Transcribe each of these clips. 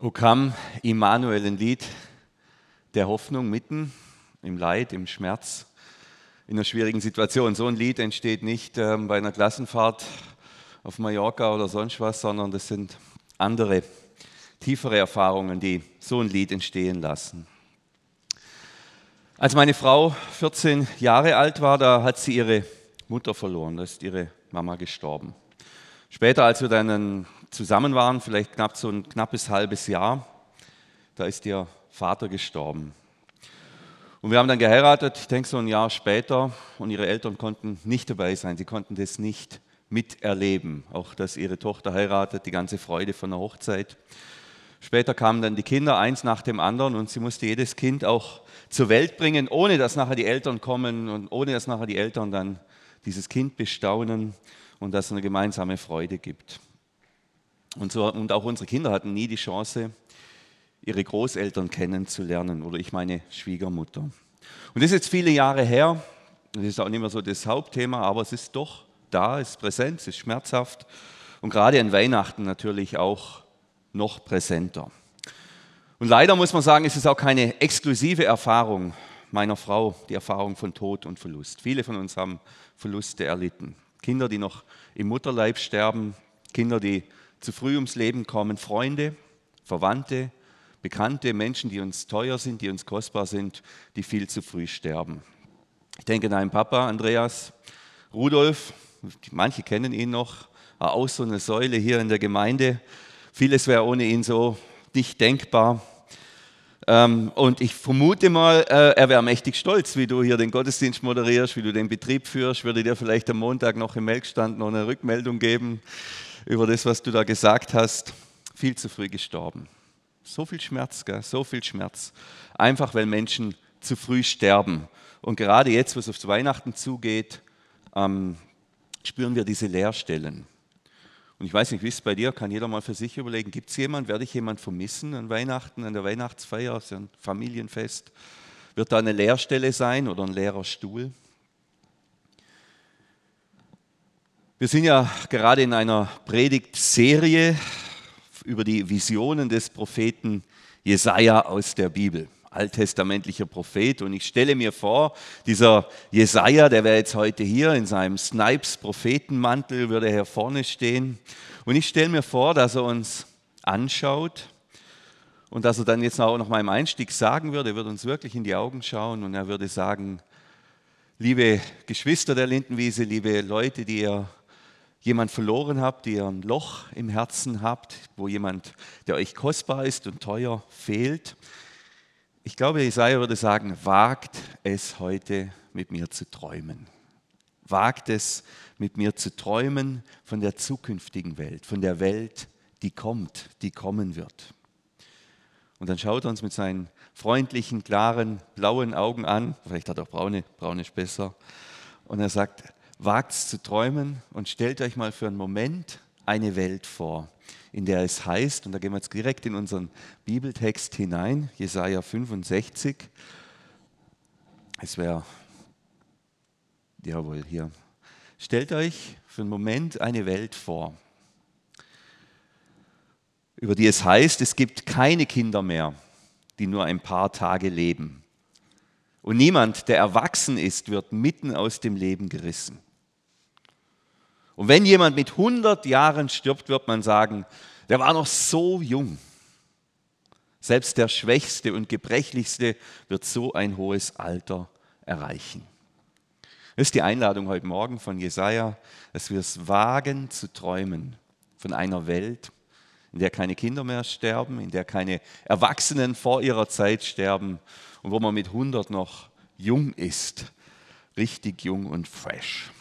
O kam Immanuel, ein Lied der Hoffnung mitten im Leid, im Schmerz, in einer schwierigen Situation. So ein Lied entsteht nicht ähm, bei einer Klassenfahrt auf Mallorca oder sonst was, sondern das sind andere, tiefere Erfahrungen, die so ein Lied entstehen lassen. Als meine Frau 14 Jahre alt war, da hat sie ihre Mutter verloren, da ist ihre Mama gestorben. Später, als wir dann zusammen waren, vielleicht knapp so ein knappes halbes Jahr, da ist ihr Vater gestorben. Und wir haben dann geheiratet, ich denke so ein Jahr später, und ihre Eltern konnten nicht dabei sein, sie konnten das nicht miterleben, auch dass ihre Tochter heiratet, die ganze Freude von der Hochzeit. Später kamen dann die Kinder eins nach dem anderen und sie musste jedes Kind auch zur Welt bringen, ohne dass nachher die Eltern kommen und ohne dass nachher die Eltern dann dieses Kind bestaunen und dass es eine gemeinsame Freude gibt. Und, so, und auch unsere Kinder hatten nie die Chance, ihre Großeltern kennenzulernen oder ich meine Schwiegermutter. Und das ist jetzt viele Jahre her. Das ist auch nicht mehr so das Hauptthema, aber es ist doch da, es ist präsent, es ist schmerzhaft und gerade an Weihnachten natürlich auch noch präsenter. Und leider muss man sagen, es ist auch keine exklusive Erfahrung meiner Frau, die Erfahrung von Tod und Verlust. Viele von uns haben Verluste erlitten. Kinder, die noch im Mutterleib sterben, Kinder, die zu früh ums Leben kommen, Freunde, Verwandte, Bekannte, Menschen, die uns teuer sind, die uns kostbar sind, die viel zu früh sterben. Ich denke an einen Papa, Andreas Rudolf, manche kennen ihn noch, war auch so eine Säule hier in der Gemeinde. Vieles wäre ohne ihn so nicht denkbar. Ähm, und ich vermute mal, äh, er wäre mächtig stolz, wie du hier den Gottesdienst moderierst, wie du den Betrieb führst, würde dir vielleicht am Montag noch im Melkstand noch eine Rückmeldung geben über das, was du da gesagt hast. Viel zu früh gestorben. So viel Schmerz, gell? so viel Schmerz. Einfach weil Menschen zu früh sterben. Und gerade jetzt, wo es auf Weihnachten zugeht, ähm, spüren wir diese Leerstellen. Und ich weiß nicht, wie es bei dir, kann jeder mal für sich überlegen, gibt es jemanden, werde ich jemanden vermissen an Weihnachten, an der Weihnachtsfeier, so ein Familienfest? Wird da eine Leerstelle sein oder ein leerer Stuhl? Wir sind ja gerade in einer Predigtserie über die Visionen des Propheten Jesaja aus der Bibel. Alttestamentlicher Prophet. Und ich stelle mir vor, dieser Jesaja, der wäre jetzt heute hier in seinem Snipes-Prophetenmantel, würde hier vorne stehen. Und ich stelle mir vor, dass er uns anschaut und dass er dann jetzt auch noch mal im Einstieg sagen würde, er würde uns wirklich in die Augen schauen und er würde sagen, liebe Geschwister der Lindenwiese, liebe Leute, die ihr jemand verloren habt, die ihr ein Loch im Herzen habt, wo jemand, der euch kostbar ist und teuer, fehlt. Ich glaube, Jesaja würde sagen, wagt es heute mit mir zu träumen. Wagt es mit mir zu träumen von der zukünftigen Welt, von der Welt, die kommt, die kommen wird. Und dann schaut er uns mit seinen freundlichen, klaren, blauen Augen an. Vielleicht hat er auch braune, braune ist besser. Und er sagt, wagt es zu träumen und stellt euch mal für einen Moment eine Welt vor, in der es heißt, und da gehen wir jetzt direkt in unseren Bibeltext hinein, Jesaja 65. Es wäre, jawohl, hier. Stellt euch für einen Moment eine Welt vor, über die es heißt, es gibt keine Kinder mehr, die nur ein paar Tage leben. Und niemand, der erwachsen ist, wird mitten aus dem Leben gerissen. Und wenn jemand mit 100 Jahren stirbt, wird man sagen, der war noch so jung. Selbst der Schwächste und Gebrechlichste wird so ein hohes Alter erreichen. Das ist die Einladung heute Morgen von Jesaja, dass wir es wagen zu träumen von einer Welt, in der keine Kinder mehr sterben, in der keine Erwachsenen vor ihrer Zeit sterben und wo man mit 100 noch jung ist, richtig jung und fresh.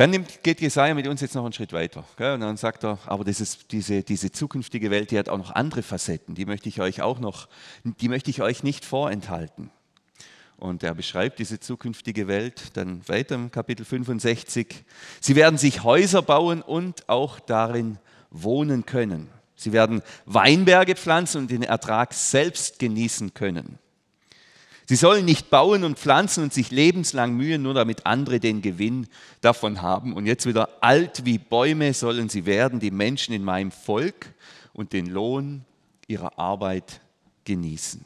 Dann nimmt, geht Jesaja mit uns jetzt noch einen Schritt weiter. Gell? Und dann sagt er, aber ist, diese, diese zukünftige Welt, die hat auch noch andere Facetten, die möchte ich euch auch noch, die möchte ich euch nicht vorenthalten. Und er beschreibt diese zukünftige Welt dann weiter im Kapitel 65. Sie werden sich Häuser bauen und auch darin wohnen können. Sie werden Weinberge pflanzen und den Ertrag selbst genießen können. Sie sollen nicht bauen und pflanzen und sich lebenslang mühen, nur damit andere den Gewinn davon haben. Und jetzt wieder alt wie Bäume sollen sie werden, die Menschen in meinem Volk, und den Lohn ihrer Arbeit genießen.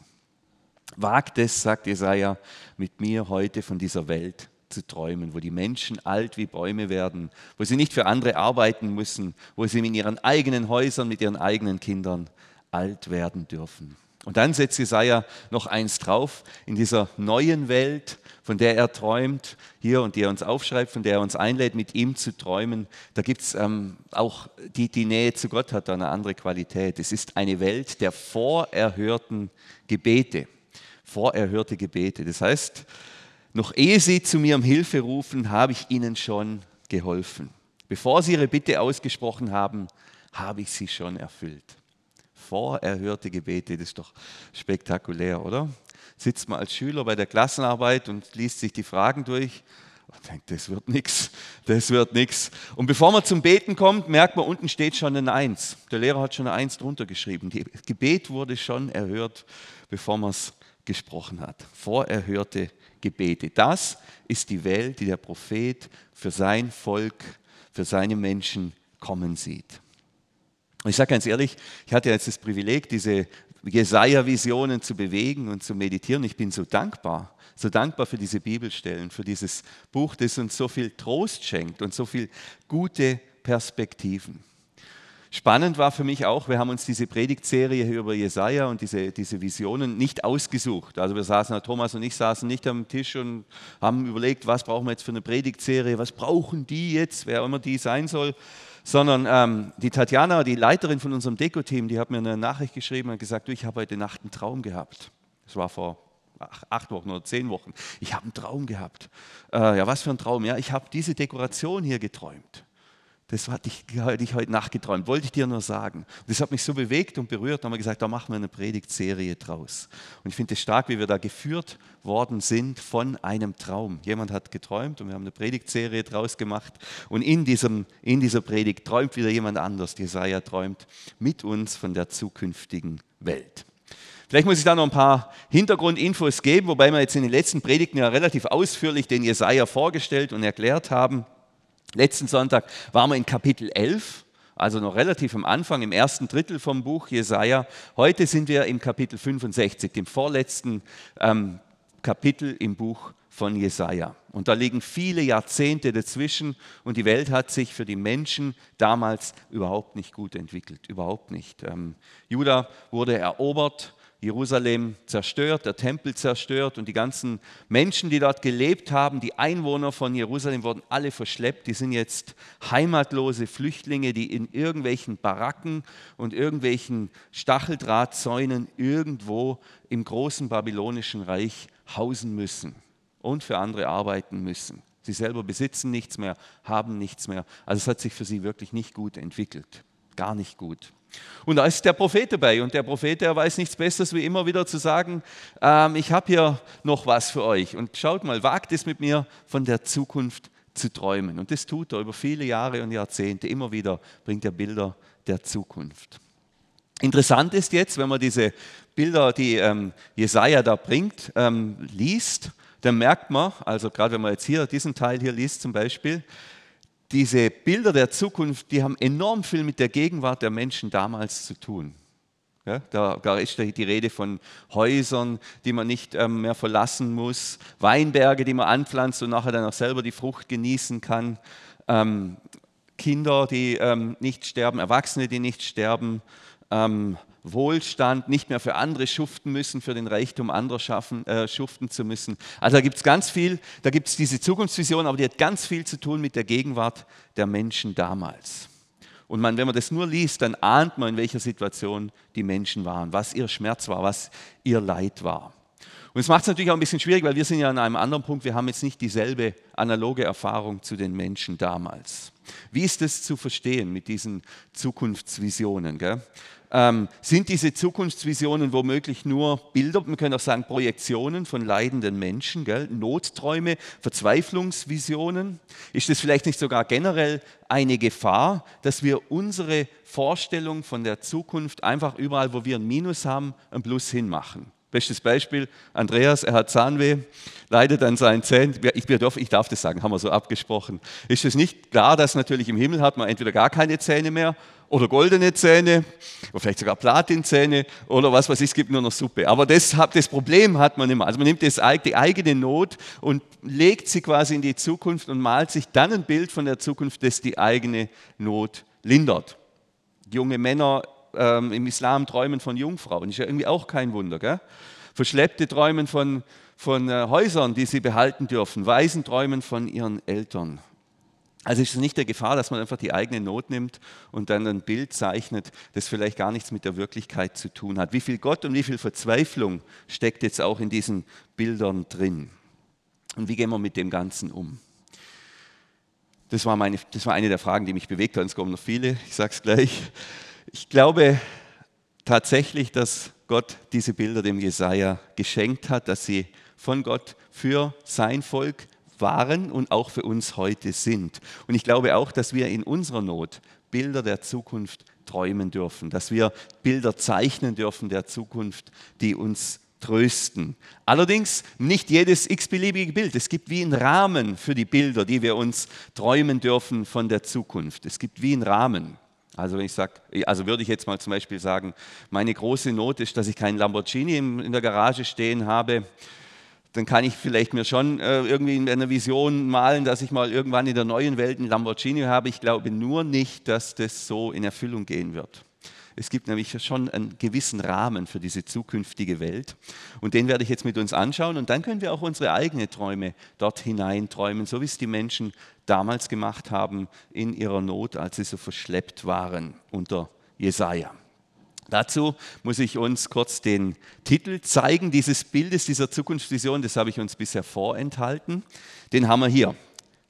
Wagt es, sagt Jesaja, mit mir heute von dieser Welt zu träumen, wo die Menschen alt wie Bäume werden, wo sie nicht für andere arbeiten müssen, wo sie in ihren eigenen Häusern mit ihren eigenen Kindern alt werden dürfen. Und dann setzt Jesaja noch eins drauf. In dieser neuen Welt, von der er träumt, hier und die er uns aufschreibt, von der er uns einlädt, mit ihm zu träumen, da gibt es ähm, auch die, die Nähe zu Gott hat eine andere Qualität. Es ist eine Welt der vorerhörten Gebete. Vorerhörte Gebete. Das heißt, noch ehe sie zu mir um Hilfe rufen, habe ich ihnen schon geholfen. Bevor sie ihre Bitte ausgesprochen haben, habe ich sie schon erfüllt vorerhörte Gebete, das ist doch spektakulär, oder? Sitzt man als Schüler bei der Klassenarbeit und liest sich die Fragen durch und denkt, das wird nichts, das wird nichts. Und bevor man zum Beten kommt, merkt man, unten steht schon ein Eins. Der Lehrer hat schon ein Eins drunter geschrieben. Das Gebet wurde schon erhört, bevor man es gesprochen hat. Vorerhörte Gebete. Das ist die Welt, die der Prophet für sein Volk, für seine Menschen kommen sieht. Und ich sage ganz ehrlich, ich hatte jetzt das Privileg, diese Jesaja-Visionen zu bewegen und zu meditieren. Ich bin so dankbar, so dankbar für diese Bibelstellen, für dieses Buch, das uns so viel Trost schenkt und so viel gute Perspektiven. Spannend war für mich auch, wir haben uns diese Predigtserie hier über Jesaja und diese, diese Visionen nicht ausgesucht. Also wir saßen, Thomas und ich saßen nicht am Tisch und haben überlegt, was brauchen wir jetzt für eine Predigtserie, was brauchen die jetzt, wer immer die sein soll, sondern ähm, die Tatjana, die Leiterin von unserem Deko-Team, die hat mir eine Nachricht geschrieben und gesagt, du, ich habe heute Nacht einen Traum gehabt. Das war vor acht Wochen oder zehn Wochen. Ich habe einen Traum gehabt. Äh, ja, was für ein Traum? Ja, ich habe diese Dekoration hier geträumt. Das hatte ich, hatte ich heute Nacht geträumt, wollte ich dir nur sagen. Das hat mich so bewegt und berührt, da haben wir gesagt, da machen wir eine Predigtserie draus. Und ich finde es stark, wie wir da geführt worden sind von einem Traum. Jemand hat geträumt und wir haben eine Predigtserie draus gemacht. Und in, diesem, in dieser Predigt träumt wieder jemand anders. Jesaja träumt mit uns von der zukünftigen Welt. Vielleicht muss ich da noch ein paar Hintergrundinfos geben, wobei wir jetzt in den letzten Predigten ja relativ ausführlich den Jesaja vorgestellt und erklärt haben. Letzten Sonntag waren wir in Kapitel 11, also noch relativ am Anfang, im ersten Drittel vom Buch Jesaja. Heute sind wir im Kapitel 65, dem vorletzten ähm, Kapitel im Buch von Jesaja. Und da liegen viele Jahrzehnte dazwischen und die Welt hat sich für die Menschen damals überhaupt nicht gut entwickelt. Überhaupt nicht. Ähm, Juda wurde erobert Jerusalem zerstört, der Tempel zerstört und die ganzen Menschen, die dort gelebt haben, die Einwohner von Jerusalem wurden alle verschleppt. Die sind jetzt heimatlose Flüchtlinge, die in irgendwelchen Baracken und irgendwelchen Stacheldrahtzäunen irgendwo im großen babylonischen Reich hausen müssen und für andere arbeiten müssen. Sie selber besitzen nichts mehr, haben nichts mehr. Also es hat sich für sie wirklich nicht gut entwickelt. Gar nicht gut. Und da ist der Prophet dabei und der Prophet, der weiß nichts Besseres, wie immer wieder zu sagen, ähm, ich habe hier noch was für euch und schaut mal, wagt es mit mir von der Zukunft zu träumen. Und das tut er über viele Jahre und Jahrzehnte. Immer wieder bringt er Bilder der Zukunft. Interessant ist jetzt, wenn man diese Bilder, die ähm, Jesaja da bringt, ähm, liest, dann merkt man, also gerade wenn man jetzt hier diesen Teil hier liest zum Beispiel, diese Bilder der Zukunft, die haben enorm viel mit der Gegenwart der Menschen damals zu tun. Ja, da, ist die Rede von Häusern, die man nicht ähm, mehr verlassen muss, Weinberge, die man anpflanzt und nachher dann auch selber die Frucht genießen kann, ähm, Kinder, die ähm, nicht sterben, Erwachsene, die nicht sterben, ähm, Wohlstand, nicht mehr für andere schuften müssen, für den Reichtum anderer schaffen, äh, schuften zu müssen. Also da gibt es ganz viel, da gibt es diese Zukunftsvision, aber die hat ganz viel zu tun mit der Gegenwart der Menschen damals. Und man, wenn man das nur liest, dann ahnt man, in welcher Situation die Menschen waren, was ihr Schmerz war, was ihr Leid war. Und es macht es natürlich auch ein bisschen schwierig, weil wir sind ja an einem anderen Punkt, wir haben jetzt nicht dieselbe analoge Erfahrung zu den Menschen damals. Wie ist das zu verstehen mit diesen Zukunftsvisionen? Gell? Ähm, sind diese Zukunftsvisionen womöglich nur Bilder, man könnte auch sagen Projektionen von leidenden Menschen, gell? Notträume, Verzweiflungsvisionen? Ist das vielleicht nicht sogar generell eine Gefahr, dass wir unsere Vorstellung von der Zukunft einfach überall, wo wir ein Minus haben, ein Plus hinmachen? Bestes Beispiel, Andreas, er hat Zahnweh, leidet an seinen Zähnen. Ich, darf, ich darf das sagen, haben wir so abgesprochen. Ist es nicht klar, dass natürlich im Himmel hat man entweder gar keine Zähne mehr oder goldene Zähne oder vielleicht sogar Platinzähne oder was weiß ich, es gibt nur noch Suppe. Aber das, das Problem hat man immer. Also man nimmt das, die eigene Not und legt sie quasi in die Zukunft und malt sich dann ein Bild von der Zukunft, das die eigene Not lindert. Junge Männer ähm, im Islam träumen von Jungfrauen, ist ja irgendwie auch kein Wunder. Gell? Verschleppte träumen von, von äh, Häusern, die sie behalten dürfen. Waisen träumen von ihren Eltern. Also ist es nicht der Gefahr, dass man einfach die eigene Not nimmt und dann ein Bild zeichnet, das vielleicht gar nichts mit der Wirklichkeit zu tun hat. Wie viel Gott und wie viel Verzweiflung steckt jetzt auch in diesen Bildern drin? Und wie gehen wir mit dem Ganzen um? Das war, meine, das war eine der Fragen, die mich bewegt hat. Es kommen noch viele, ich sage es gleich. Ich glaube tatsächlich, dass Gott diese Bilder dem Jesaja geschenkt hat, dass sie von Gott für sein Volk waren und auch für uns heute sind. Und ich glaube auch, dass wir in unserer Not Bilder der Zukunft träumen dürfen, dass wir Bilder zeichnen dürfen der Zukunft, die uns trösten. Allerdings nicht jedes x-beliebige Bild. Es gibt wie einen Rahmen für die Bilder, die wir uns träumen dürfen von der Zukunft. Es gibt wie einen Rahmen. Also wenn ich sage, also würde ich jetzt mal zum Beispiel sagen, meine große Not ist, dass ich keinen Lamborghini in der Garage stehen habe, dann kann ich vielleicht mir schon äh, irgendwie in einer Vision malen, dass ich mal irgendwann in der neuen Welt einen Lamborghini habe. Ich glaube nur nicht, dass das so in Erfüllung gehen wird. Es gibt nämlich schon einen gewissen Rahmen für diese zukünftige Welt. Und den werde ich jetzt mit uns anschauen. Und dann können wir auch unsere eigenen Träume dort hinein träumen, so wie es die Menschen damals gemacht haben in ihrer Not, als sie so verschleppt waren unter Jesaja. Dazu muss ich uns kurz den Titel zeigen dieses Bildes, dieser Zukunftsvision. Das habe ich uns bisher vorenthalten. Den haben wir hier.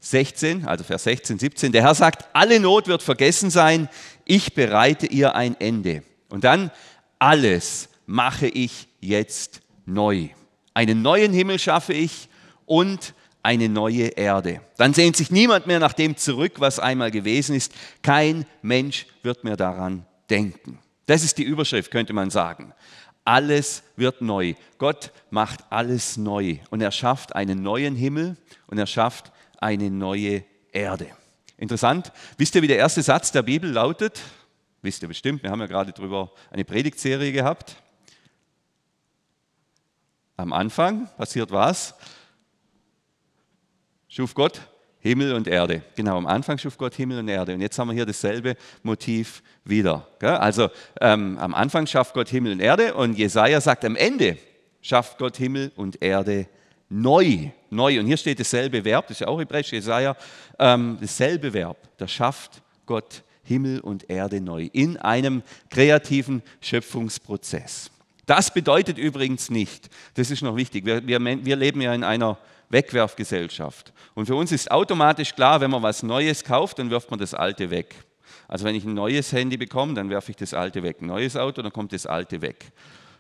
16, also Vers 16, 17. Der Herr sagt, alle Not wird vergessen sein. Ich bereite ihr ein Ende. Und dann, alles mache ich jetzt neu. Einen neuen Himmel schaffe ich und eine neue Erde. Dann sehnt sich niemand mehr nach dem zurück, was einmal gewesen ist. Kein Mensch wird mehr daran denken. Das ist die Überschrift, könnte man sagen. Alles wird neu. Gott macht alles neu und er schafft einen neuen Himmel und er schafft eine neue Erde. Interessant. Wisst ihr, wie der erste Satz der Bibel lautet? Wisst ihr bestimmt, wir haben ja gerade darüber eine Predigtserie gehabt. Am Anfang passiert was? schuf Gott Himmel und Erde. Genau, am Anfang schuf Gott Himmel und Erde. Und jetzt haben wir hier dasselbe Motiv wieder. Also ähm, am Anfang schafft Gott Himmel und Erde und Jesaja sagt, am Ende schafft Gott Himmel und Erde neu. Neu. Und hier steht dasselbe Verb, das ist ja auch hebräisch, Jesaja, ähm, dasselbe Verb. Da schafft Gott Himmel und Erde neu in einem kreativen Schöpfungsprozess. Das bedeutet übrigens nicht, das ist noch wichtig, wir, wir, wir leben ja in einer Wegwerfgesellschaft. Und für uns ist automatisch klar, wenn man was Neues kauft, dann wirft man das alte weg. Also wenn ich ein neues Handy bekomme, dann werfe ich das alte weg. Ein neues Auto, dann kommt das alte weg.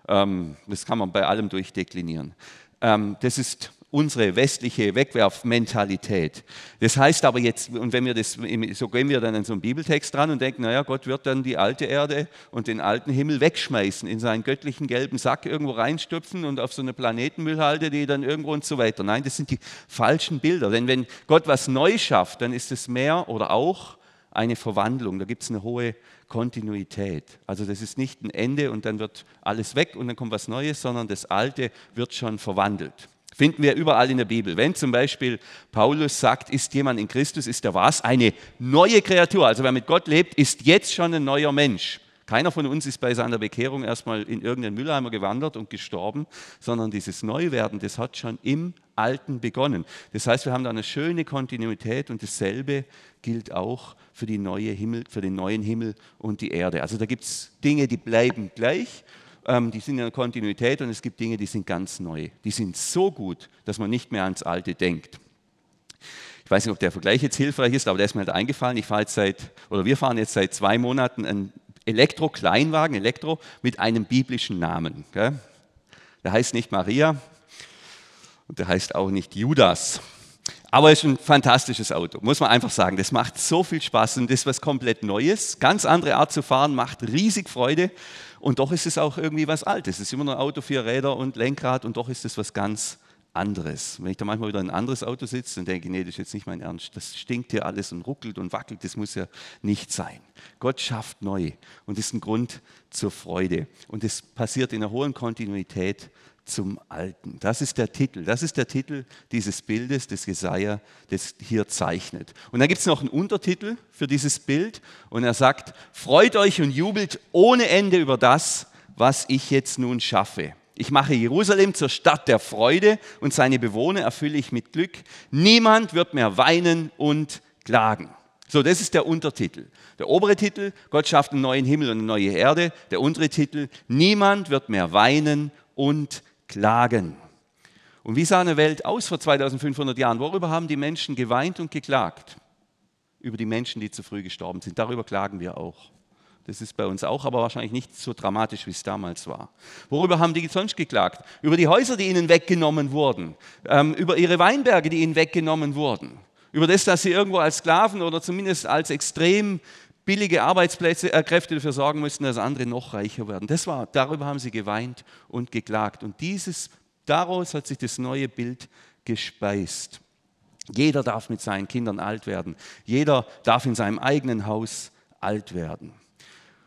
Ähm, das kann man bei allem durchdeklinieren. Ähm, das ist unsere westliche Wegwerfmentalität. Das heißt aber jetzt, und wenn wir das, so gehen wir dann an so einen Bibeltext dran und denken, naja, Gott wird dann die alte Erde und den alten Himmel wegschmeißen, in seinen göttlichen gelben Sack irgendwo reinstüpfen und auf so eine Planetenmüllhalde, die dann irgendwo und so weiter. Nein, das sind die falschen Bilder. Denn wenn Gott was neu schafft, dann ist es mehr oder auch eine Verwandlung. Da gibt es eine hohe Kontinuität. Also das ist nicht ein Ende und dann wird alles weg und dann kommt was Neues, sondern das Alte wird schon verwandelt. Finden wir überall in der Bibel. Wenn zum Beispiel Paulus sagt, ist jemand in Christus, ist er was? Eine neue Kreatur. Also wer mit Gott lebt, ist jetzt schon ein neuer Mensch. Keiner von uns ist bei seiner Bekehrung erstmal in irgendeinen Mülleimer gewandert und gestorben, sondern dieses Neuwerden, das hat schon im Alten begonnen. Das heißt, wir haben da eine schöne Kontinuität und dasselbe gilt auch für, die neue Himmel, für den neuen Himmel und die Erde. Also da gibt es Dinge, die bleiben gleich ähm, die sind in der Kontinuität und es gibt Dinge, die sind ganz neu. Die sind so gut, dass man nicht mehr ans Alte denkt. Ich weiß nicht, ob der Vergleich jetzt hilfreich ist, aber der ist mir halt eingefallen. Ich fahre seit, oder wir fahren jetzt seit zwei Monaten einen Elektro-Kleinwagen, Elektro, mit einem biblischen Namen. Gell? Der heißt nicht Maria und der heißt auch nicht Judas. Aber es ist ein fantastisches Auto, muss man einfach sagen. Das macht so viel Spaß und das ist was komplett Neues. Ganz andere Art zu fahren, macht riesig Freude. Und doch ist es auch irgendwie was Altes. Es ist immer noch ein Auto, vier Räder und Lenkrad und doch ist es was ganz anderes. Wenn ich da manchmal wieder in ein anderes Auto sitze, dann denke nee, das ist jetzt nicht mein Ernst. Das stinkt hier alles und ruckelt und wackelt. Das muss ja nicht sein. Gott schafft neu und das ist ein Grund zur Freude. Und es passiert in einer hohen Kontinuität zum Alten. Das ist der Titel. Das ist der Titel dieses Bildes, des Jesaja, das hier zeichnet. Und dann gibt es noch einen Untertitel für dieses Bild und er sagt: Freut euch und jubelt ohne Ende über das, was ich jetzt nun schaffe. Ich mache Jerusalem zur Stadt der Freude und seine Bewohner erfülle ich mit Glück. Niemand wird mehr weinen und klagen. So, das ist der Untertitel. Der obere Titel, Gott schafft einen neuen Himmel und eine neue Erde. Der untere Titel, niemand wird mehr weinen und klagen. Und wie sah eine Welt aus vor 2500 Jahren? Worüber haben die Menschen geweint und geklagt? Über die Menschen, die zu früh gestorben sind. Darüber klagen wir auch. Das ist bei uns auch, aber wahrscheinlich nicht so dramatisch, wie es damals war. Worüber haben die sonst geklagt? Über die Häuser, die ihnen weggenommen wurden, ähm, über ihre Weinberge, die ihnen weggenommen wurden, über das, dass sie irgendwo als Sklaven oder zumindest als extrem billige Arbeitsplätze, äh, Kräfte dafür sorgen mussten, dass andere noch reicher werden. Das war, darüber haben sie geweint und geklagt. Und dieses, daraus hat sich das neue Bild gespeist. Jeder darf mit seinen Kindern alt werden. Jeder darf in seinem eigenen Haus alt werden.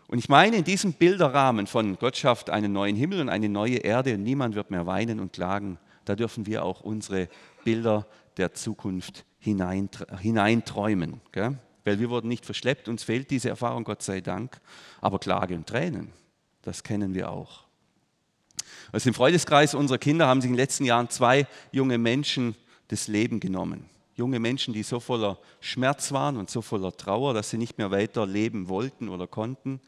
Und ich meine, in diesem Bilderrahmen von Gott schafft einen neuen Himmel und eine neue Erde und niemand wird mehr weinen und klagen, da dürfen wir auch unsere Bilder der Zukunft hineinträumen. Gell? Weil wir wurden nicht verschleppt, uns fehlt diese Erfahrung, Gott sei Dank. Aber Klage und Tränen, das kennen wir auch. Aus dem Freundeskreis unserer Kinder haben sich in den letzten Jahren zwei junge Menschen das Leben genommen junge Menschen, die so voller Schmerz waren und so voller Trauer, dass sie nicht mehr weiter leben wollten oder konnten.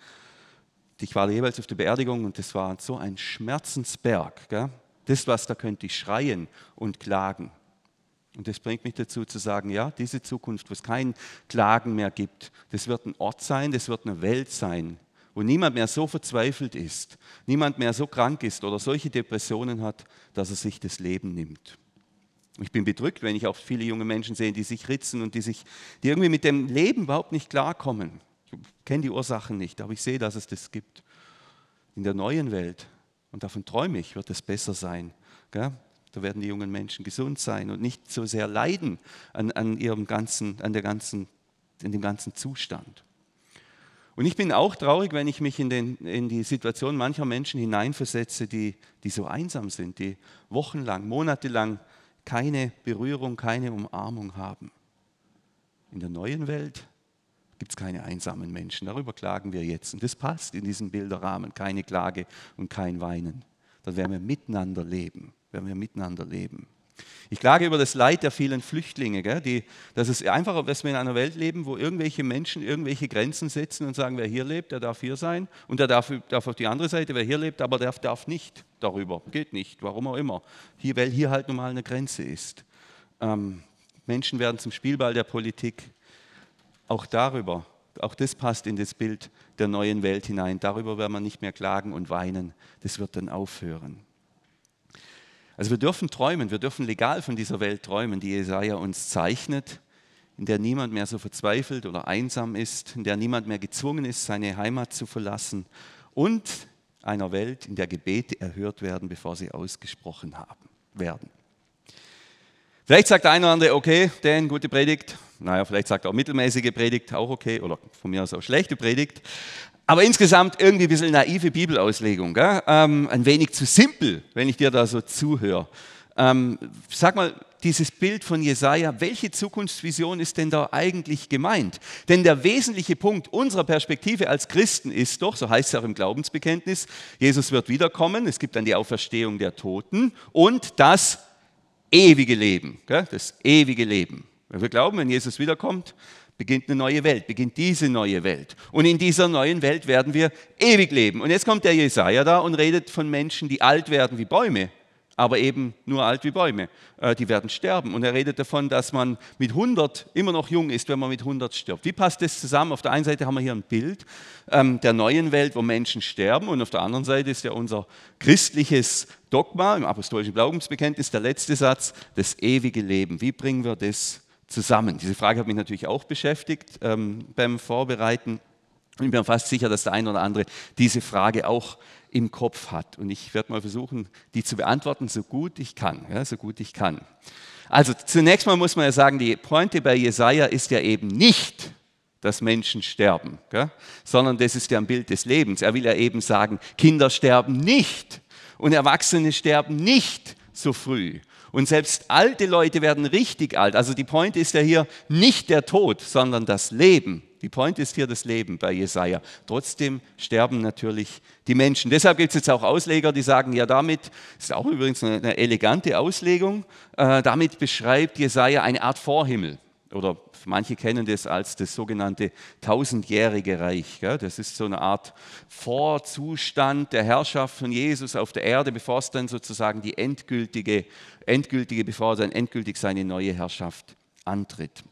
Ich war jeweils auf der Beerdigung und das war so ein Schmerzensberg. Gell? Das, was da könnte ich schreien und klagen. Und das bringt mich dazu zu sagen, ja, diese Zukunft, wo es kein Klagen mehr gibt, das wird ein Ort sein, das wird eine Welt sein, wo niemand mehr so verzweifelt ist, niemand mehr so krank ist oder solche Depressionen hat, dass er sich das Leben nimmt. Ich bin bedrückt, wenn ich auch viele junge Menschen sehe, die sich ritzen und die, sich, die irgendwie mit dem Leben überhaupt nicht klarkommen. Ich kenne die Ursachen nicht, aber ich sehe, dass es das gibt. In der neuen Welt, und davon träume ich, wird es besser sein. Gell? Da werden die jungen Menschen gesund sein und nicht so sehr leiden an, an, ihrem ganzen, an der ganzen, in dem ganzen Zustand. Und ich bin auch traurig, wenn ich mich in, den, in die Situation mancher Menschen hineinversetze, die, die so einsam sind, die wochenlang, monatelang keine Berührung, keine Umarmung haben. In der neuen Welt gibt es keine einsamen Menschen. Darüber klagen wir jetzt. Und das passt in diesen Bilderrahmen. Keine Klage und kein Weinen. Dann werden wir miteinander leben. Werden wir miteinander leben. Ich klage über das Leid der vielen Flüchtlinge, gell, die, dass es einfacher dass wir in einer Welt leben, wo irgendwelche Menschen irgendwelche Grenzen setzen und sagen, wer hier lebt, der darf hier sein und der darf, darf auf die andere Seite, wer hier lebt, aber der darf nicht darüber. Geht nicht, warum auch immer. Hier, weil hier halt normal eine Grenze ist. Ähm, Menschen werden zum Spielball der Politik. Auch darüber, auch das passt in das Bild der neuen Welt hinein. Darüber werden wir nicht mehr klagen und weinen. Das wird dann aufhören. Also wir dürfen träumen, wir dürfen legal von dieser Welt träumen, die Jesaja uns zeichnet, in der niemand mehr so verzweifelt oder einsam ist, in der niemand mehr gezwungen ist, seine Heimat zu verlassen und einer Welt, in der Gebete erhört werden, bevor sie ausgesprochen haben, werden. Vielleicht sagt der eine oder andere, okay, Dan, gute Predigt. Naja, vielleicht sagt er auch mittelmäßige Predigt, auch okay, oder von mir aus auch schlechte Predigt. Aber insgesamt irgendwie ein bisschen naive Bibelauslegung, ähm, ein wenig zu simpel, wenn ich dir da so zuhöre. Ähm, sag mal, dieses Bild von Jesaja, welche Zukunftsvision ist denn da eigentlich gemeint? Denn der wesentliche Punkt unserer Perspektive als Christen ist doch, so heißt es auch im Glaubensbekenntnis, Jesus wird wiederkommen, es gibt dann die Auferstehung der Toten und das ewige Leben. Gell? Das ewige Leben. Wir glauben, wenn Jesus wiederkommt, beginnt eine neue Welt, beginnt diese neue Welt. Und in dieser neuen Welt werden wir ewig leben. Und jetzt kommt der Jesaja da und redet von Menschen, die alt werden wie Bäume, aber eben nur alt wie Bäume. Äh, die werden sterben. Und er redet davon, dass man mit 100 immer noch jung ist, wenn man mit 100 stirbt. Wie passt das zusammen? Auf der einen Seite haben wir hier ein Bild ähm, der neuen Welt, wo Menschen sterben, und auf der anderen Seite ist ja unser christliches Dogma im apostolischen Glaubensbekenntnis der letzte Satz, das ewige Leben. Wie bringen wir das zusammen? Diese Frage hat mich natürlich auch beschäftigt ähm, beim Vorbereiten. Und ich bin fast sicher, dass der eine oder andere diese Frage auch im Kopf hat. Und ich werde mal versuchen, die zu beantworten, so gut ich kann. Ja, so gut ich kann. Also zunächst mal muss man ja sagen, die Pointe bei Jesaja ist ja eben nicht, dass Menschen sterben, gell? sondern das ist ja ein Bild des Lebens. Er will ja eben sagen, Kinder sterben nicht und Erwachsene sterben nicht so früh. Und selbst alte Leute werden richtig alt. Also die Point ist ja hier nicht der Tod, sondern das Leben. Die Point ist hier das Leben bei Jesaja. Trotzdem sterben natürlich die Menschen. Deshalb gibt es jetzt auch Ausleger, die sagen, ja, damit, ist auch übrigens eine, eine elegante Auslegung, äh, damit beschreibt Jesaja eine Art Vorhimmel. Oder manche kennen das als das sogenannte tausendjährige Reich. Gell? Das ist so eine Art Vorzustand der Herrschaft von Jesus auf der Erde, bevor es dann sozusagen die endgültige, endgültige bevor dann endgültig seine neue Herrschaft antritt.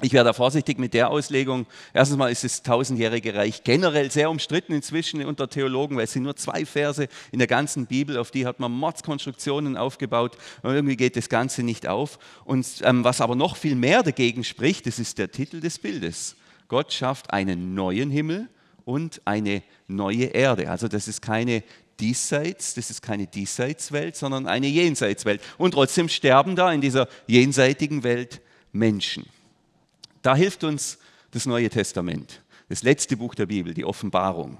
Ich wäre da vorsichtig mit der Auslegung. Erstens mal ist das tausendjährige Reich generell sehr umstritten inzwischen unter Theologen, weil es sind nur zwei Verse in der ganzen Bibel, auf die hat man Mordskonstruktionen aufgebaut und irgendwie geht das Ganze nicht auf. Und ähm, was aber noch viel mehr dagegen spricht, das ist der Titel des Bildes. Gott schafft einen neuen Himmel und eine neue Erde. Also das ist keine diesseits, das ist keine Diesseitswelt, sondern eine Jenseitswelt. Und trotzdem sterben da in dieser jenseitigen Welt Menschen. Da hilft uns das Neue Testament, das letzte Buch der Bibel, die Offenbarung.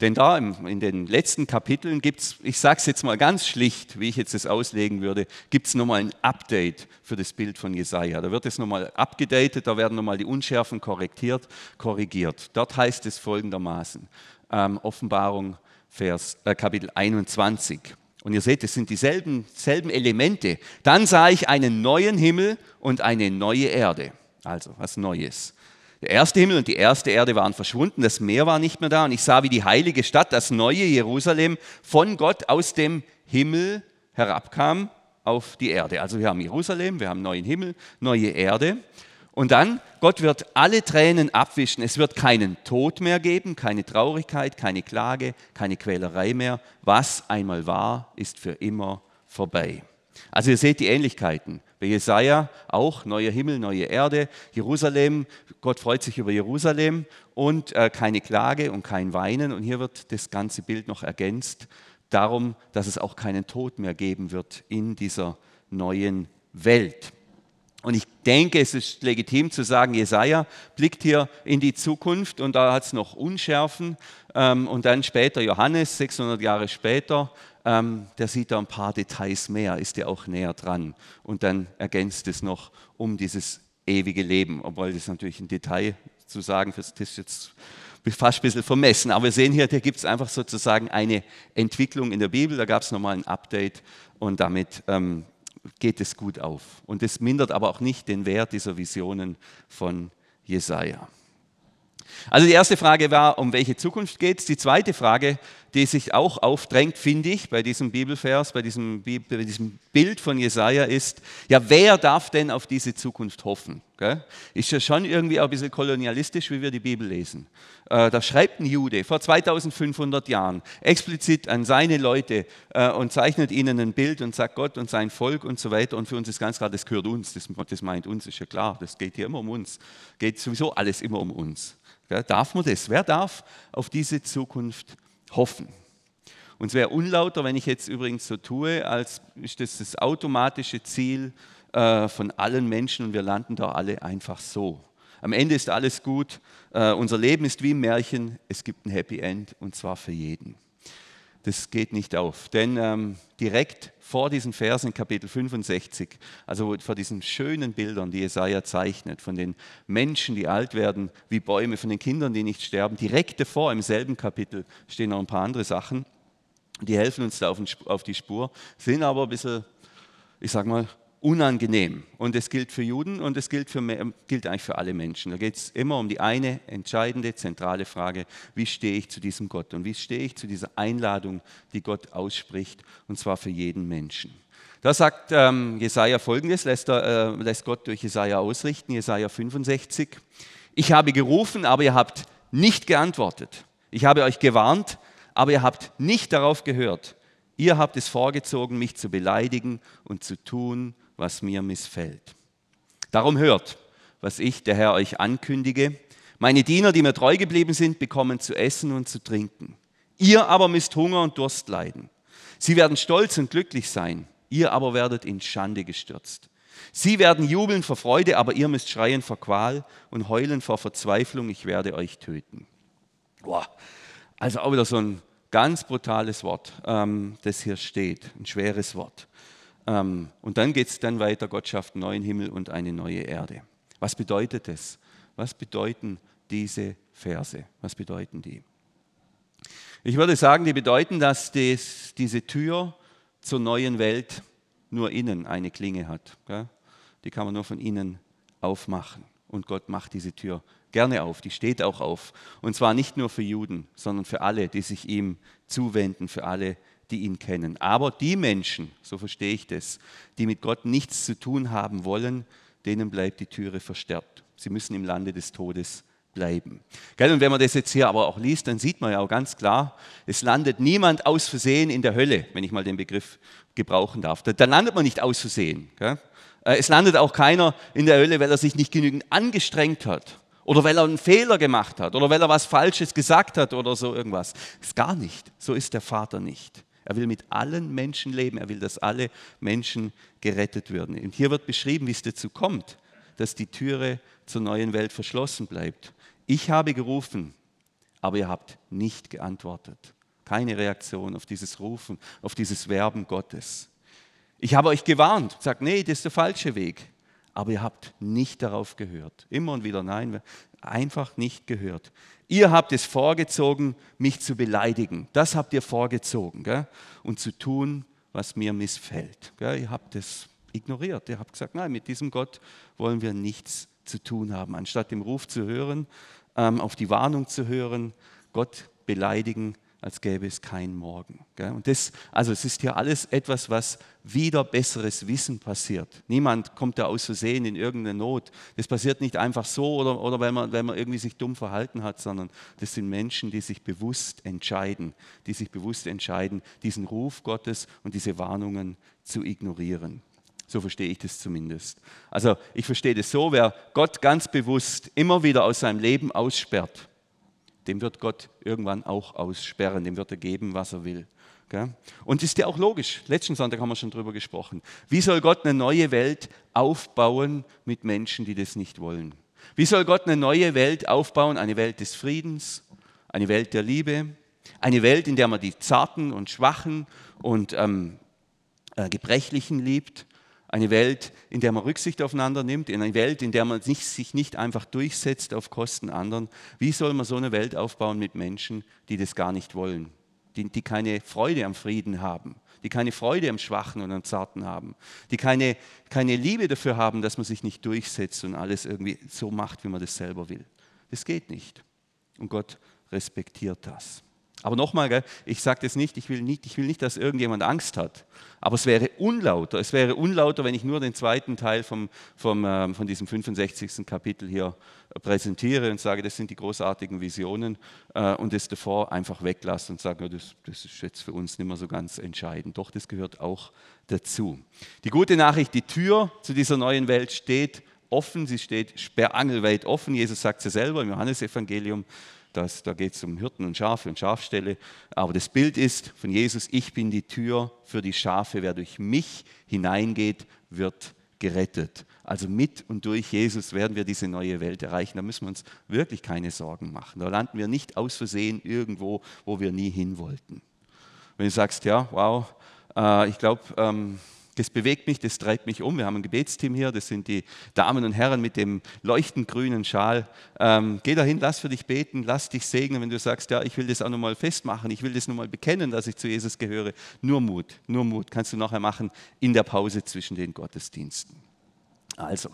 Denn da in den letzten Kapiteln gibt es, ich sage es jetzt mal ganz schlicht, wie ich jetzt das auslegen würde, gibt es nochmal ein Update für das Bild von Jesaja. Da wird es nochmal abgedatet, da werden nochmal die Unschärfen korrektiert, korrigiert. Dort heißt es folgendermaßen, ähm, Offenbarung Vers, äh, Kapitel 21. Und ihr seht, es sind dieselben selben Elemente. Dann sah ich einen neuen Himmel und eine neue Erde. Also was Neues. Der erste Himmel und die erste Erde waren verschwunden, das Meer war nicht mehr da und ich sah, wie die heilige Stadt, das neue Jerusalem, von Gott aus dem Himmel herabkam auf die Erde. Also wir haben Jerusalem, wir haben neuen Himmel, neue Erde. Und dann, Gott wird alle Tränen abwischen. Es wird keinen Tod mehr geben, keine Traurigkeit, keine Klage, keine Quälerei mehr. Was einmal war, ist für immer vorbei. Also ihr seht die Ähnlichkeiten. Bei Jesaja auch neuer Himmel, neue Erde, Jerusalem, Gott freut sich über Jerusalem und äh, keine Klage und kein Weinen. Und hier wird das ganze Bild noch ergänzt darum, dass es auch keinen Tod mehr geben wird in dieser neuen Welt. Und ich denke, es ist legitim zu sagen, Jesaja blickt hier in die Zukunft und da hat es noch Unschärfen. Ähm, und dann später Johannes, 600 Jahre später, ähm, der sieht da ein paar Details mehr, ist ja auch näher dran. Und dann ergänzt es noch um dieses ewige Leben, obwohl das natürlich ein Detail zu sagen, das ist jetzt fast ein bisschen vermessen. Aber wir sehen hier, da gibt es einfach sozusagen eine Entwicklung in der Bibel, da gab es nochmal ein Update und damit ähm, geht es gut auf. Und das mindert aber auch nicht den Wert dieser Visionen von Jesaja. Also die erste Frage war, um welche Zukunft geht es. Die zweite Frage, die sich auch aufdrängt, finde ich, bei diesem Bibelvers, bei diesem, bei diesem Bild von Jesaja ist, ja, wer darf denn auf diese Zukunft hoffen? Gell? Ist ja schon irgendwie auch ein bisschen kolonialistisch, wie wir die Bibel lesen. Äh, da schreibt ein Jude vor 2500 Jahren explizit an seine Leute äh, und zeichnet ihnen ein Bild und sagt Gott und sein Volk und so weiter. Und für uns ist ganz klar, das gehört uns, das, das meint uns, ist ja klar, das geht hier immer um uns. Geht sowieso alles immer um uns. Darf man das? Wer darf auf diese Zukunft hoffen? Und es wäre unlauter, wenn ich jetzt übrigens so tue, als ist das das automatische Ziel äh, von allen Menschen und wir landen da alle einfach so. Am Ende ist alles gut. Äh, unser Leben ist wie ein Märchen. Es gibt ein Happy End und zwar für jeden das geht nicht auf. Denn ähm, direkt vor diesen Versen, Kapitel 65, also vor diesen schönen Bildern, die Jesaja zeichnet, von den Menschen, die alt werden wie Bäume, von den Kindern, die nicht sterben, direkt davor im selben Kapitel stehen noch ein paar andere Sachen, die helfen uns da auf, auf die Spur, sind aber ein bisschen, ich sag mal, unangenehm. Und es gilt für Juden und es gilt, für, gilt eigentlich für alle Menschen. Da geht es immer um die eine entscheidende, zentrale Frage, wie stehe ich zu diesem Gott und wie stehe ich zu dieser Einladung, die Gott ausspricht, und zwar für jeden Menschen. Da sagt ähm, Jesaja folgendes, lässt, äh, lässt Gott durch Jesaja ausrichten, Jesaja 65. Ich habe gerufen, aber ihr habt nicht geantwortet. Ich habe euch gewarnt, aber ihr habt nicht darauf gehört. Ihr habt es vorgezogen, mich zu beleidigen und zu tun, was mir missfällt. Darum hört, was ich, der Herr, euch ankündige. Meine Diener, die mir treu geblieben sind, bekommen zu essen und zu trinken. Ihr aber müsst Hunger und Durst leiden. Sie werden stolz und glücklich sein. Ihr aber werdet in Schande gestürzt. Sie werden jubeln vor Freude, aber ihr müsst schreien vor Qual und heulen vor Verzweiflung. Ich werde euch töten. Boah. Also auch wieder so ein ganz brutales Wort, ähm, das hier steht, ein schweres Wort. Ähm, und dann geht es dann weiter, Gott schafft einen neuen Himmel und eine neue Erde. Was bedeutet das? Was bedeuten diese Verse? Was bedeuten die? Ich würde sagen, die bedeuten, dass das, diese Tür zur neuen Welt nur innen eine Klinge hat. Die kann man nur von innen aufmachen. Und Gott macht diese Tür gerne auf, die steht auch auf. Und zwar nicht nur für Juden, sondern für alle, die sich ihm zuwenden, für alle, die ihn kennen. Aber die Menschen, so verstehe ich das, die mit Gott nichts zu tun haben wollen, denen bleibt die Türe verstärkt. Sie müssen im Lande des Todes bleiben. Und wenn man das jetzt hier aber auch liest, dann sieht man ja auch ganz klar, es landet niemand aus Versehen in der Hölle, wenn ich mal den Begriff gebrauchen darf. Da landet man nicht aus Versehen. Äh, es landet auch keiner in der Hölle, weil er sich nicht genügend angestrengt hat oder weil er einen Fehler gemacht hat oder weil er was Falsches gesagt hat oder so irgendwas. Das ist gar nicht. So ist der Vater nicht. Er will mit allen Menschen leben. Er will, dass alle Menschen gerettet werden. Und hier wird beschrieben, wie es dazu kommt, dass die Türe zur neuen Welt verschlossen bleibt. Ich habe gerufen, aber ihr habt nicht geantwortet. Keine Reaktion auf dieses Rufen, auf dieses Werben Gottes. Ich habe euch gewarnt, sagt, nee, das ist der falsche Weg. Aber ihr habt nicht darauf gehört. Immer und wieder nein, einfach nicht gehört. Ihr habt es vorgezogen, mich zu beleidigen. Das habt ihr vorgezogen. Gell? Und zu tun, was mir missfällt. Gell? Ihr habt es ignoriert. Ihr habt gesagt, nein, mit diesem Gott wollen wir nichts zu tun haben. Anstatt dem Ruf zu hören, ähm, auf die Warnung zu hören, Gott beleidigen, als gäbe es keinen Morgen. Und das, also es ist hier alles etwas, was wieder besseres Wissen passiert. Niemand kommt da aus Versehen in irgendeine Not. Das passiert nicht einfach so oder, oder weil, man, weil man irgendwie sich dumm verhalten hat, sondern das sind Menschen, die sich bewusst entscheiden, die sich bewusst entscheiden, diesen Ruf Gottes und diese Warnungen zu ignorieren. So verstehe ich das zumindest. Also ich verstehe das so, wer Gott ganz bewusst immer wieder aus seinem Leben aussperrt, dem wird Gott irgendwann auch aussperren, dem wird er geben, was er will. Und ist ja auch logisch. Letzten Sonntag haben wir schon darüber gesprochen. Wie soll Gott eine neue Welt aufbauen mit Menschen, die das nicht wollen? Wie soll Gott eine neue Welt aufbauen? Eine Welt des Friedens, eine Welt der Liebe, eine Welt, in der man die Zarten und Schwachen und ähm, äh, Gebrechlichen liebt, eine Welt, in der man Rücksicht aufeinander nimmt, in eine Welt, in der man nicht, sich nicht einfach durchsetzt auf Kosten anderen. Wie soll man so eine Welt aufbauen mit Menschen, die das gar nicht wollen, die, die keine Freude am Frieden haben, die keine Freude am Schwachen und am Zarten haben, die keine, keine Liebe dafür haben, dass man sich nicht durchsetzt und alles irgendwie so macht, wie man das selber will. Das geht nicht. Und Gott respektiert das. Aber nochmal, ich sage das nicht ich, will nicht, ich will nicht, dass irgendjemand Angst hat. Aber es wäre unlauter. Es wäre unlauter, wenn ich nur den zweiten Teil vom, vom, ähm, von diesem 65. Kapitel hier präsentiere und sage, das sind die großartigen Visionen äh, und das davor einfach weglasse und sage, das, das ist jetzt für uns nicht mehr so ganz entscheidend. Doch, das gehört auch dazu. Die gute Nachricht, die Tür zu dieser neuen Welt steht offen, sie steht sperrangelweit offen. Jesus sagt sie selber im Johannesevangelium. Das, da geht es um Hirten und Schafe und Schafställe. Aber das Bild ist von Jesus, ich bin die Tür für die Schafe. Wer durch mich hineingeht, wird gerettet. Also mit und durch Jesus werden wir diese neue Welt erreichen. Da müssen wir uns wirklich keine Sorgen machen. Da landen wir nicht aus Versehen irgendwo, wo wir nie hin wollten. Wenn du sagst, ja, wow, äh, ich glaube, ähm, Das bewegt mich, das treibt mich um. Wir haben ein Gebetsteam hier, das sind die Damen und Herren mit dem leuchtend grünen Schal. Ähm, geh dahin, lass für dich beten, lass dich segnen, wenn du sagst, ja, ich will das auch nochmal festmachen, ich will das nochmal bekennen, dass ich zu Jesus gehöre. Nur Mut, nur Mut kannst du nachher machen in der Pause zwischen den Gottesdiensten. Also,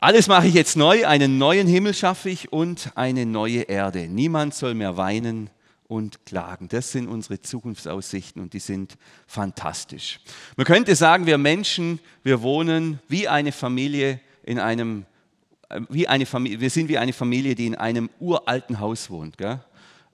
alles mache ich jetzt neu, einen neuen Himmel schaffe ich und eine neue Erde. Niemand soll mehr weinen und klagen. Das sind unsere Zukunftsaussichten und die sind fantastisch. Man könnte sagen, wir Menschen, wir wohnen wie eine Familie in einem, äh, wie eine Familie, wir sind wie eine Familie, die in einem uralten Haus wohnt. Gell?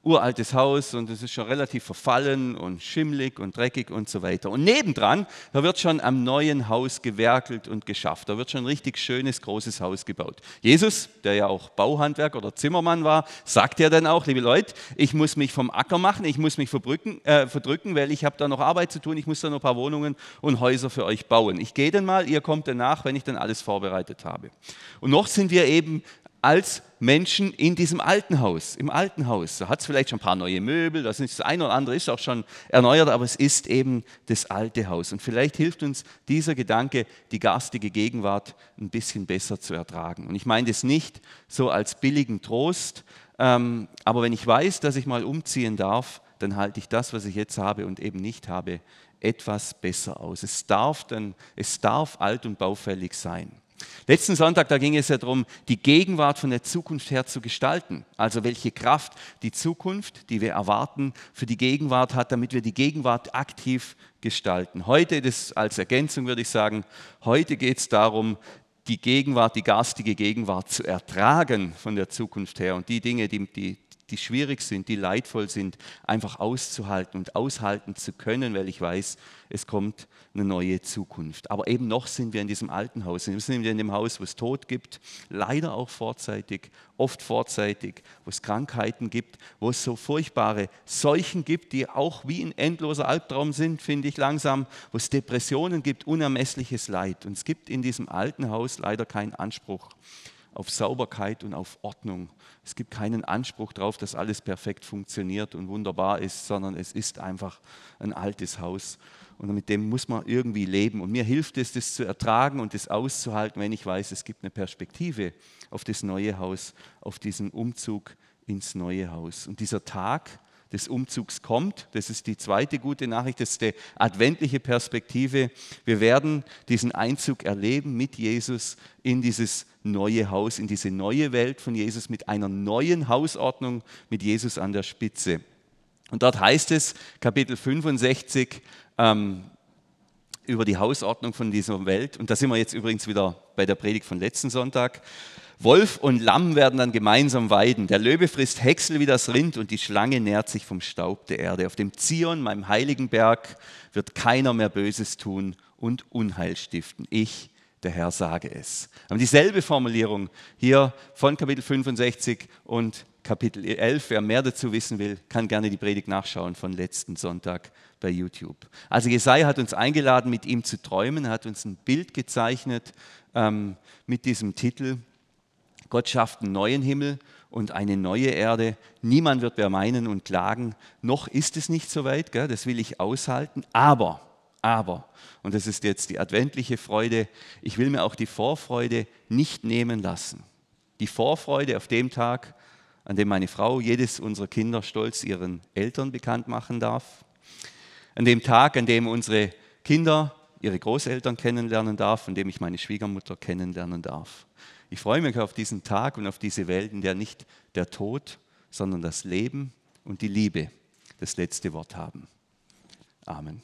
Uraltes Haus und es ist schon relativ verfallen und schimmlig und dreckig und so weiter. Und nebendran, da wird schon am neuen Haus gewerkelt und geschafft. Da wird schon ein richtig schönes, großes Haus gebaut. Jesus, der ja auch Bauhandwerk oder Zimmermann war, sagt ja dann auch, liebe Leute, ich muss mich vom Acker machen, ich muss mich äh, verdrücken, weil ich habe da noch Arbeit zu tun, ich muss da noch ein paar Wohnungen und Häuser für euch bauen. Ich gehe dann mal, ihr kommt danach, wenn ich dann alles vorbereitet habe. Und noch sind wir eben als Menschen in diesem alten Haus, im alten Haus. Da hat es vielleicht schon ein paar neue Möbel, das, ist das eine oder andere ist auch schon erneuert, aber es ist eben das alte Haus. Und vielleicht hilft uns dieser Gedanke, die garstige Gegenwart ein bisschen besser zu ertragen. Und ich meine das nicht so als billigen Trost, ähm, aber wenn ich weiß, dass ich mal umziehen darf, dann halte ich das, was ich jetzt habe und eben nicht habe, etwas besser aus. Es darf, dann, es darf alt und baufällig sein. Letzten Sonntag, da ging es ja darum, die Gegenwart von der Zukunft her zu gestalten. Also welche Kraft die Zukunft, die wir erwarten, für die Gegenwart hat, damit wir die Gegenwart aktiv gestalten. Heute, das als Ergänzung würde ich sagen, heute geht es darum, die Gegenwart, die garstige Gegenwart zu ertragen von der Zukunft her und die Dinge, die, die, die schwierig sind, die leidvoll sind, einfach auszuhalten und aushalten zu können, weil ich weiß, es kommt eine neue Zukunft. Aber eben noch sind wir in diesem alten Haus. Wir sind in dem Haus, wo es Tod gibt, leider auch vorzeitig, oft vorzeitig, wo es Krankheiten gibt, wo es so furchtbare Seuchen gibt, die auch wie ein endloser Albtraum sind, finde ich langsam, wo es Depressionen gibt, unermessliches Leid. Und es gibt in diesem alten Haus leider keinen Anspruch auf Sauberkeit und auf Ordnung. Es gibt keinen Anspruch darauf, dass alles perfekt funktioniert und wunderbar ist, sondern es ist einfach ein altes Haus und mit dem muss man irgendwie leben. Und mir hilft es, das zu ertragen und das auszuhalten, wenn ich weiß, es gibt eine Perspektive auf das neue Haus, auf diesen Umzug ins neue Haus. Und dieser Tag, des Umzugs kommt. Das ist die zweite gute Nachricht, das ist die adventliche Perspektive. Wir werden diesen Einzug erleben mit Jesus in dieses neue Haus, in diese neue Welt von Jesus mit einer neuen Hausordnung, mit Jesus an der Spitze. Und dort heißt es, Kapitel 65, ähm, über die Hausordnung von dieser Welt. Und da sind wir jetzt übrigens wieder bei der Predigt von letzten Sonntag. Wolf und Lamm werden dann gemeinsam weiden. Der Löwe frisst Häcksel wie das Rind und die Schlange nährt sich vom Staub der Erde. Auf dem Zion, meinem heiligen Berg, wird keiner mehr Böses tun und Unheil stiften. Ich, der Herr, sage es. Aber dieselbe Formulierung hier von Kapitel 65 und Kapitel 11. Wer mehr dazu wissen will, kann gerne die Predigt nachschauen von letzten Sonntag bei YouTube. Also Jesaja hat uns eingeladen, mit ihm zu träumen. Hat uns ein Bild gezeichnet ähm, mit diesem Titel Gott schafft einen neuen Himmel und eine neue Erde. Niemand wird mehr meinen und klagen, noch ist es nicht so weit, gell? das will ich aushalten. Aber, aber, und das ist jetzt die adventliche Freude, ich will mir auch die Vorfreude nicht nehmen lassen. Die Vorfreude auf dem Tag, an dem meine Frau jedes unserer Kinder stolz ihren Eltern bekannt machen darf. An dem Tag, an dem unsere Kinder ihre Großeltern kennenlernen darf, an dem ich meine Schwiegermutter kennenlernen darf. Ich freue mich auf diesen Tag und auf diese Welt, in der nicht der Tod, sondern das Leben und die Liebe das letzte Wort haben. Amen.